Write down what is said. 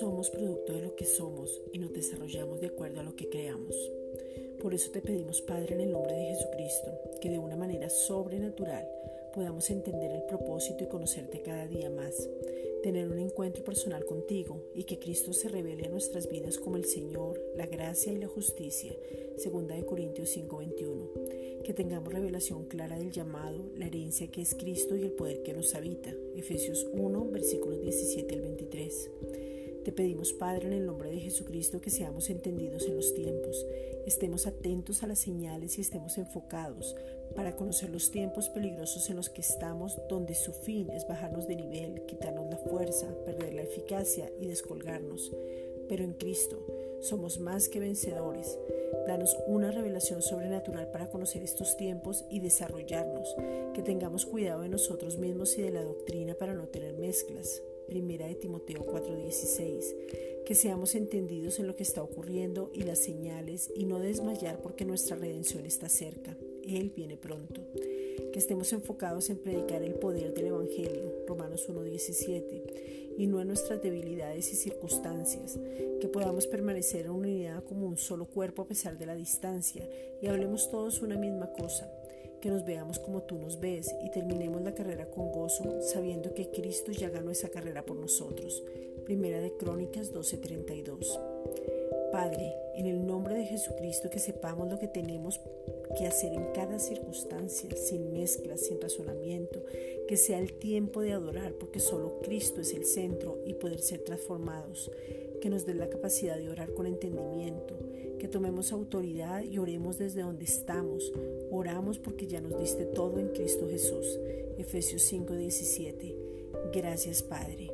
Somos producto de lo que somos y nos desarrollamos de acuerdo a lo que creamos. Por eso te pedimos, Padre, en el nombre de Jesucristo, que de una manera sobrenatural podamos entender el propósito y conocerte cada día más, tener un encuentro personal contigo y que Cristo se revele a nuestras vidas como el Señor, la gracia y la justicia, segunda de Corintios 5:21. Que tengamos revelación clara del llamado, la herencia que es Cristo y el poder que nos habita, Efesios 1, versículos 17 al 23. Te pedimos, Padre, en el nombre de Jesucristo, que seamos entendidos en los tiempos, estemos atentos a las señales y estemos enfocados para conocer los tiempos peligrosos en los que estamos, donde su fin es bajarnos de nivel, quitarnos la perder la eficacia y descolgarnos. Pero en Cristo somos más que vencedores. Danos una revelación sobrenatural para conocer estos tiempos y desarrollarnos, que tengamos cuidado de nosotros mismos y de la doctrina para no tener mezclas, Primera de Timoteo 4:16, que seamos entendidos en lo que está ocurriendo y las señales y no desmayar porque nuestra redención está cerca. Él viene pronto. Que estemos enfocados en predicar el poder del Evangelio, Romanos 1:17, y no en nuestras debilidades y circunstancias. Que podamos permanecer en unidad como un solo cuerpo a pesar de la distancia y hablemos todos una misma cosa que nos veamos como tú nos ves y terminemos la carrera con gozo, sabiendo que Cristo ya ganó esa carrera por nosotros. Primera de Crónicas 12:32. Padre, en el nombre de Jesucristo que sepamos lo que tenemos que hacer en cada circunstancia, sin mezclas, sin razonamiento, que sea el tiempo de adorar porque solo Cristo es el centro y poder ser transformados, que nos dé la capacidad de orar con entendimiento, que tomemos autoridad y oremos desde donde estamos. Oramos porque ya nos diste todo en Cristo Jesús. Efesios 5:17. Gracias Padre.